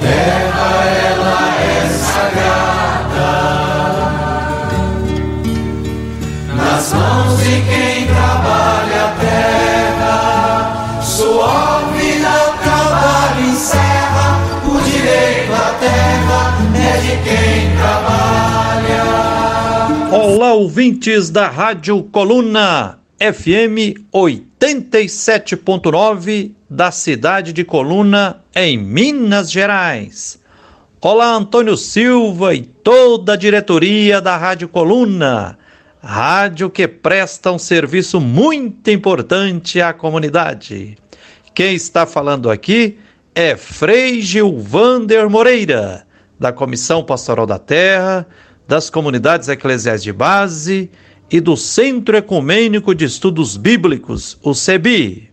terra ela é sagrada. Nas mãos de quem trabalha a terra, sua vida trabalho encerra. O direito à terra é de quem trabalha. Olá, ouvintes da Rádio Coluna FM 87.9 da cidade de Coluna, em Minas Gerais. Olá, Antônio Silva e toda a diretoria da Rádio Coluna, rádio que presta um serviço muito importante à comunidade. Quem está falando aqui é Frei Gilvander Moreira, da Comissão Pastoral da Terra, das Comunidades Eclesiais de Base e do Centro Ecumênico de Estudos Bíblicos, o CEBI.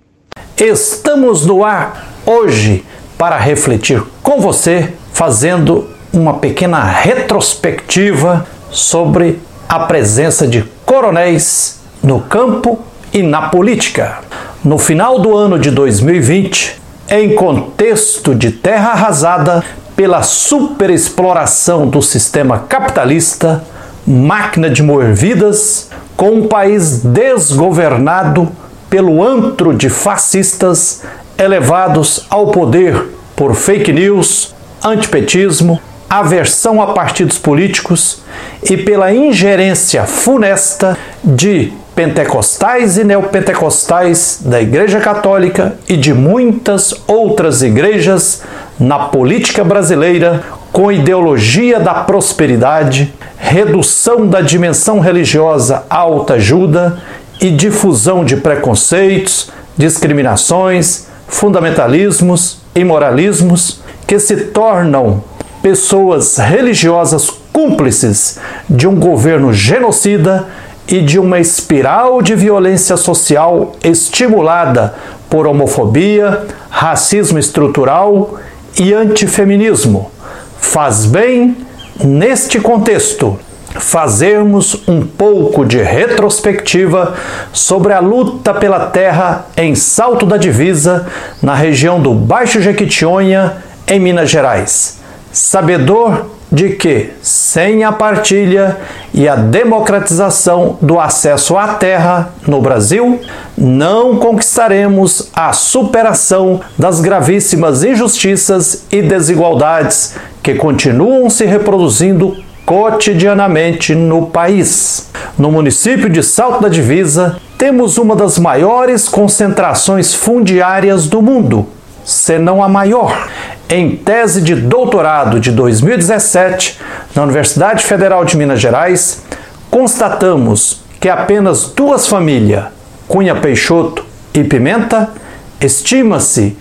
Estamos no ar hoje para refletir com você, fazendo uma pequena retrospectiva sobre a presença de coronéis no campo e na política. No final do ano de 2020, em contexto de terra arrasada pela superexploração do sistema capitalista, máquina de moer vidas, com um país desgovernado pelo antro de fascistas elevados ao poder por fake news, antipetismo, aversão a partidos políticos e pela ingerência funesta de pentecostais e neopentecostais da Igreja Católica e de muitas outras igrejas na política brasileira com ideologia da prosperidade, redução da dimensão religiosa à autoajuda e difusão de preconceitos, discriminações, fundamentalismos e moralismos que se tornam pessoas religiosas cúmplices de um governo genocida e de uma espiral de violência social estimulada por homofobia, racismo estrutural e antifeminismo. Faz bem, neste contexto, fazermos um pouco de retrospectiva sobre a luta pela terra em Salto da Divisa, na região do Baixo Jequitinhonha, em Minas Gerais. Sabedor de que, sem a partilha e a democratização do acesso à terra no Brasil, não conquistaremos a superação das gravíssimas injustiças e desigualdades que continuam se reproduzindo cotidianamente no país. No município de Salto da Divisa, temos uma das maiores concentrações fundiárias do mundo, se não a maior. Em tese de doutorado de 2017, na Universidade Federal de Minas Gerais, constatamos que apenas duas famílias, Cunha Peixoto e Pimenta, estima-se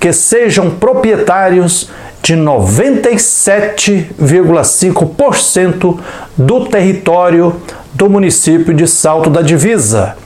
que sejam proprietários de 97,5% do território do município de Salto da Divisa,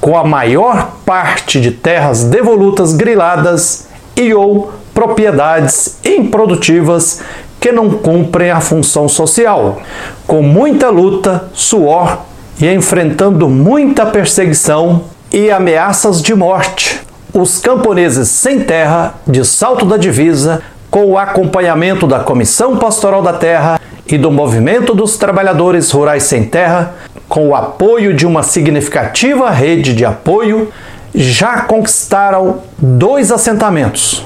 com a maior parte de terras devolutas griladas e ou propriedades improdutivas que não cumprem a função social. Com muita luta, suor e enfrentando muita perseguição e ameaças de morte, os camponeses sem terra de Salto da Divisa, com o acompanhamento da Comissão Pastoral da Terra e do Movimento dos Trabalhadores Rurais Sem Terra, com o apoio de uma significativa rede de apoio, já conquistaram dois assentamentos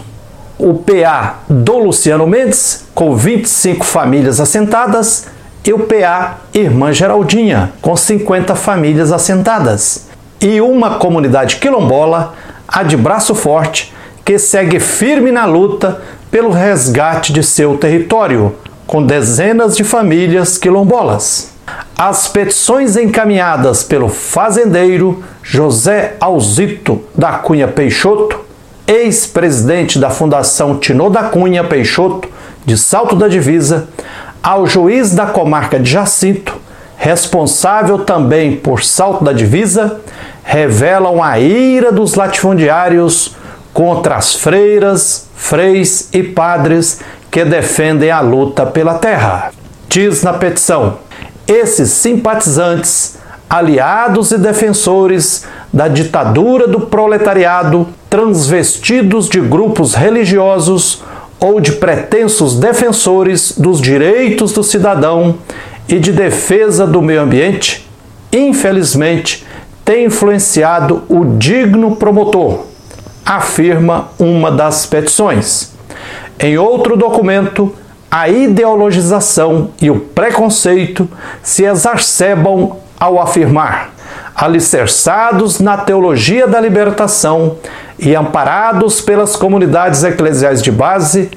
o PA do Luciano Mendes, com 25 famílias assentadas, e o PA Irmã Geraldinha, com 50 famílias assentadas. E uma comunidade quilombola, a de Braço Forte, que segue firme na luta pelo resgate de seu território, com dezenas de famílias quilombolas. As petições encaminhadas pelo fazendeiro José Alzito da Cunha Peixoto ex-presidente da Fundação Tino da Cunha Peixoto, de Salto da Divisa, ao juiz da comarca de Jacinto, responsável também por Salto da Divisa, revelam a ira dos latifundiários contra as freiras, freis e padres que defendem a luta pela terra. Diz na petição: esses simpatizantes, aliados e defensores da ditadura do proletariado, transvestidos de grupos religiosos, ou de pretensos defensores dos direitos do cidadão e de defesa do meio ambiente, infelizmente, tem influenciado o digno promotor, afirma uma das petições. Em outro documento, a ideologização e o preconceito se exacerbam ao afirmar: alicerçados na teologia da libertação e amparados pelas comunidades eclesiais de base,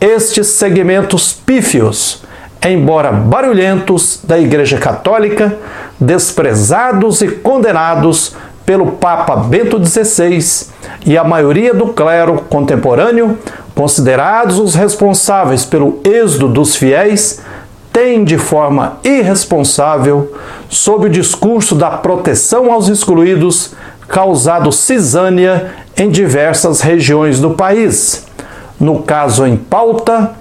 estes segmentos pífios, embora barulhentos da Igreja Católica, desprezados e condenados pelo Papa Bento XVI e a maioria do clero contemporâneo, considerados os responsáveis pelo êxodo dos fiéis, têm de forma irresponsável, sob o discurso da proteção aos excluídos, causado cisânia em diversas regiões do país. No caso em pauta,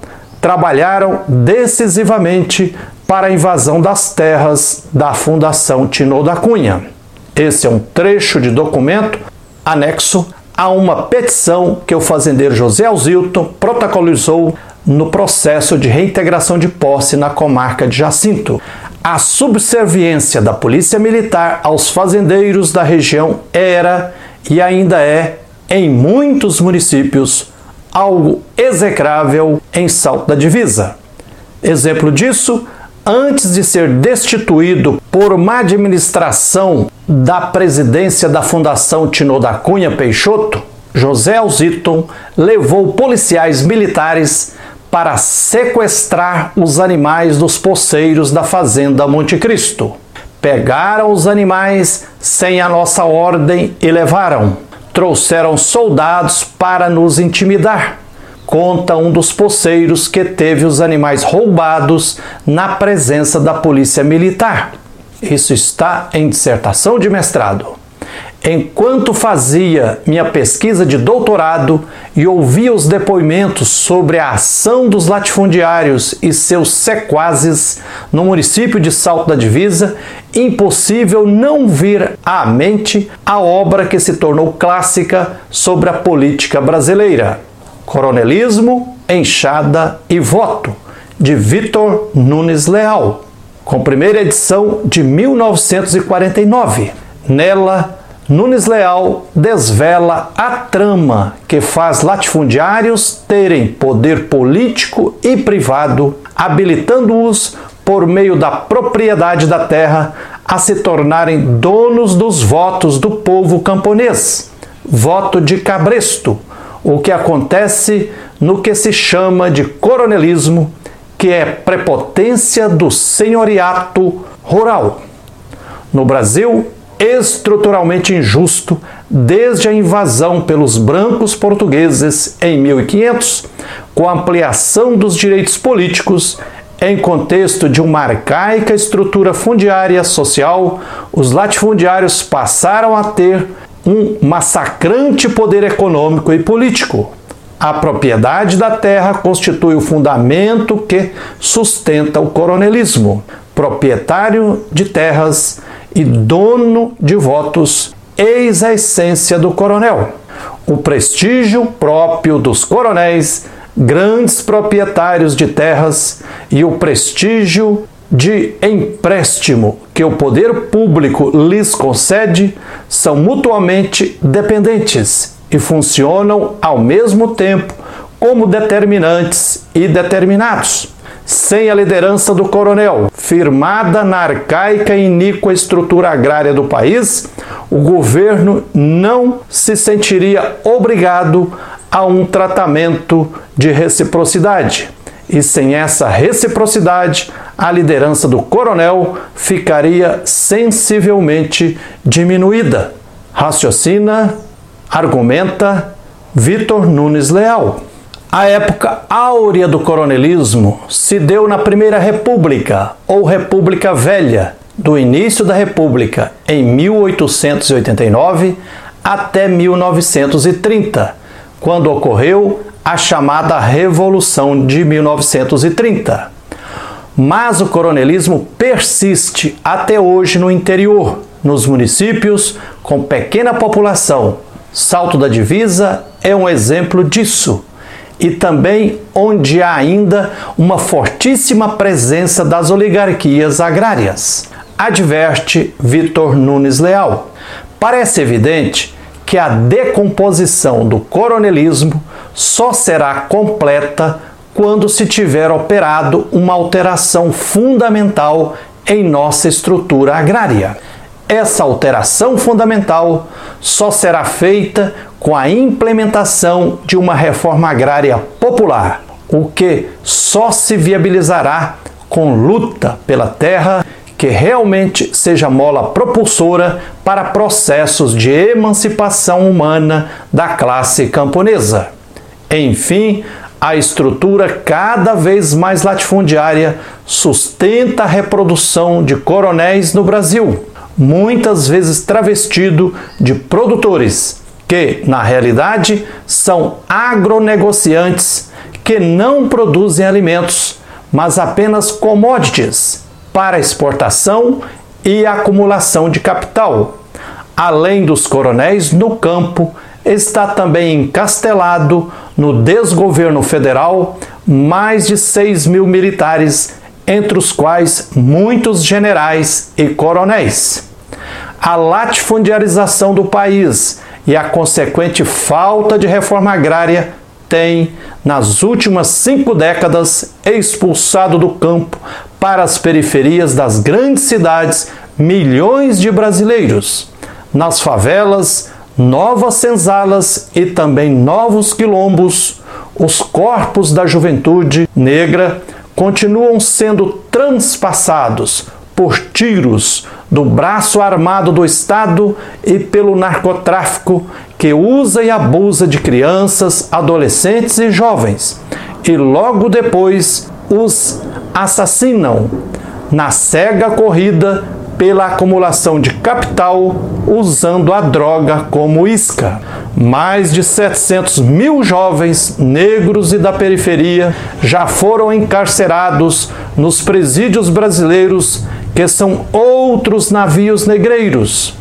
trabalharam decisivamente para a invasão das terras da Fundação Tino da Cunha. Esse é um trecho de documento anexo a uma petição que o fazendeiro José Alzilton protocolizou no processo de reintegração de posse na comarca de Jacinto. A subserviência da Polícia Militar aos fazendeiros da região era e ainda é, em muitos municípios, algo execrável em Salto da Divisa. Exemplo disso, antes de ser destituído por uma administração da presidência da Fundação Tino da Cunha Peixoto, José Alziton levou policiais militares para sequestrar os animais dos poceiros da fazenda Monte Cristo. Pegaram os animais sem a nossa ordem e levaram. Trouxeram soldados para nos intimidar. Conta um dos poceiros que teve os animais roubados na presença da polícia militar. Isso está em dissertação de mestrado. Enquanto fazia minha pesquisa de doutorado e ouvia os depoimentos sobre a ação dos latifundiários e seus sequazes no município de Salto da Divisa, impossível não vir à mente a obra que se tornou clássica sobre a política brasileira: Coronelismo, Enxada e Voto, de Vitor Nunes Leal, com primeira edição de 1949. Nela, Nunes Leal desvela a trama que faz latifundiários terem poder político e privado, habilitando-os, por meio da propriedade da terra, a se tornarem donos dos votos do povo camponês, voto de cabresto, o que acontece no que se chama de coronelismo, que é prepotência do senhoriato rural. No Brasil, estruturalmente injusto desde a invasão pelos brancos portugueses em 1500, com a ampliação dos direitos políticos em contexto de uma arcaica estrutura fundiária social, os latifundiários passaram a ter um massacrante poder econômico e político. A propriedade da terra constitui o fundamento que sustenta o coronelismo. Proprietário de terras e dono de votos, eis a essência do coronel. O prestígio próprio dos coronéis, grandes proprietários de terras e o prestígio de empréstimo que o poder público lhes concede são mutuamente dependentes e funcionam ao mesmo tempo como determinantes e determinados sem a liderança do coronel, firmada na arcaica e iníqua estrutura agrária do país, o governo não se sentiria obrigado a um tratamento de reciprocidade. E sem essa reciprocidade, a liderança do coronel ficaria sensivelmente diminuída. Raciocina, argumenta Vitor Nunes Leal. A época áurea do coronelismo se deu na Primeira República, ou República Velha, do início da República, em 1889 até 1930, quando ocorreu a chamada Revolução de 1930. Mas o coronelismo persiste até hoje no interior, nos municípios com pequena população. Salto da Divisa é um exemplo disso e também onde há ainda uma fortíssima presença das oligarquias agrárias. Adverte Vitor Nunes Leal. Parece evidente que a decomposição do coronelismo só será completa quando se tiver operado uma alteração fundamental em nossa estrutura agrária. Essa alteração fundamental só será feita com a implementação de uma reforma agrária popular, o que só se viabilizará com luta pela terra que realmente seja mola propulsora para processos de emancipação humana da classe camponesa. Enfim, a estrutura cada vez mais latifundiária sustenta a reprodução de coronéis no Brasil, muitas vezes travestido de produtores, que, na realidade, são agronegociantes que não produzem alimentos, mas apenas commodities para exportação e acumulação de capital. Além dos coronéis no campo, está também encastelado no desgoverno federal mais de 6 mil militares, entre os quais muitos generais e coronéis. A latifundiarização do país e a consequente falta de reforma agrária tem, nas últimas cinco décadas, expulsado do campo para as periferias das grandes cidades milhões de brasileiros. Nas favelas, novas senzalas e também novos quilombos, os corpos da juventude negra continuam sendo transpassados por tiros do braço armado do Estado e pelo narcotráfico que usa e abusa de crianças, adolescentes e jovens, e logo depois os assassinam na cega corrida pela acumulação de capital usando a droga como isca. Mais de 700 mil jovens negros e da periferia já foram encarcerados nos presídios brasileiros, que são outros navios negreiros,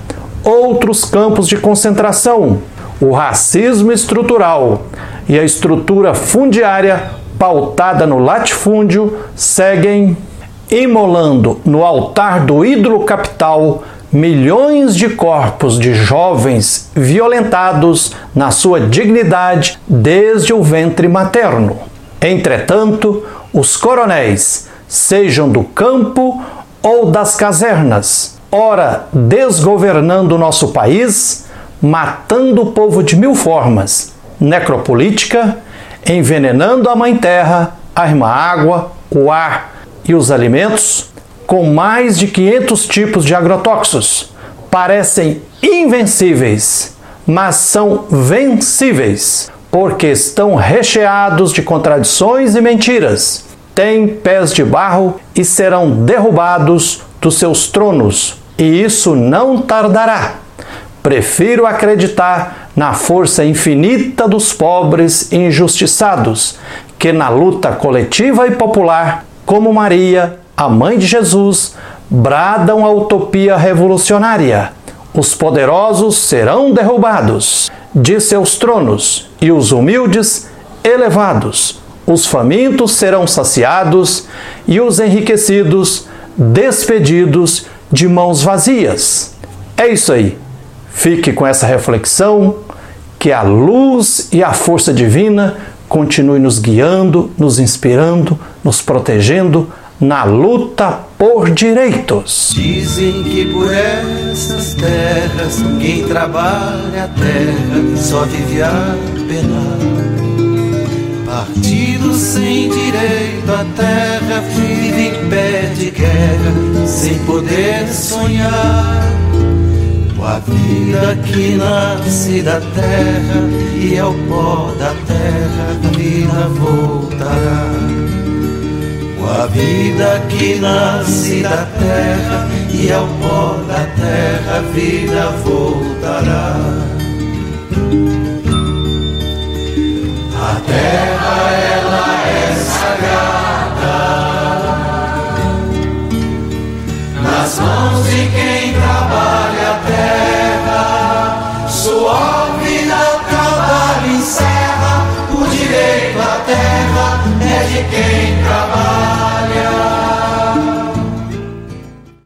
outros campos de concentração. O racismo estrutural e a estrutura fundiária pautada no latifúndio seguem imolando no altar do ídolo capital milhões de corpos de jovens violentados na sua dignidade desde o ventre materno. Entretanto, os coronéis, sejam do campo ou das casernas, ora desgovernando nosso país, matando o povo de mil formas, necropolítica, envenenando a mãe terra, a irmã água, o ar, e os alimentos, com mais de 500 tipos de agrotóxicos, parecem invencíveis, mas são vencíveis, porque estão recheados de contradições e mentiras. Têm pés de barro e serão derrubados dos seus tronos, e isso não tardará. Prefiro acreditar na força infinita dos pobres injustiçados, que na luta coletiva e popular como Maria, a mãe de Jesus, bradam a utopia revolucionária. Os poderosos serão derrubados de seus tronos e os humildes elevados. Os famintos serão saciados e os enriquecidos despedidos de mãos vazias. É isso aí. Fique com essa reflexão, que a luz e a força divina continue nos guiando, nos inspirando, nos protegendo na luta por direitos. Dizem que por essas terras quem trabalha a terra só vive a penar. Partido sem direito à terra vive em pé de guerra, sem poder sonhar. A vida que nasce da terra e ao pó da terra a vida voltará. A vida que nasce da terra e ao pó da terra a vida voltará.